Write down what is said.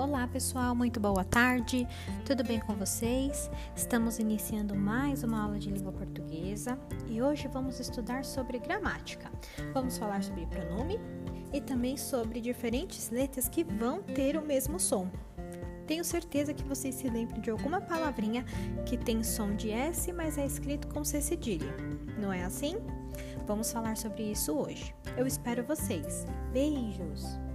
Olá pessoal, muito boa tarde. Tudo bem com vocês? Estamos iniciando mais uma aula de língua portuguesa e hoje vamos estudar sobre gramática. Vamos falar sobre pronome e também sobre diferentes letras que vão ter o mesmo som. Tenho certeza que vocês se lembram de alguma palavrinha que tem som de S, mas é escrito com C cedilha. Não é assim? Vamos falar sobre isso hoje. Eu espero vocês. Beijos!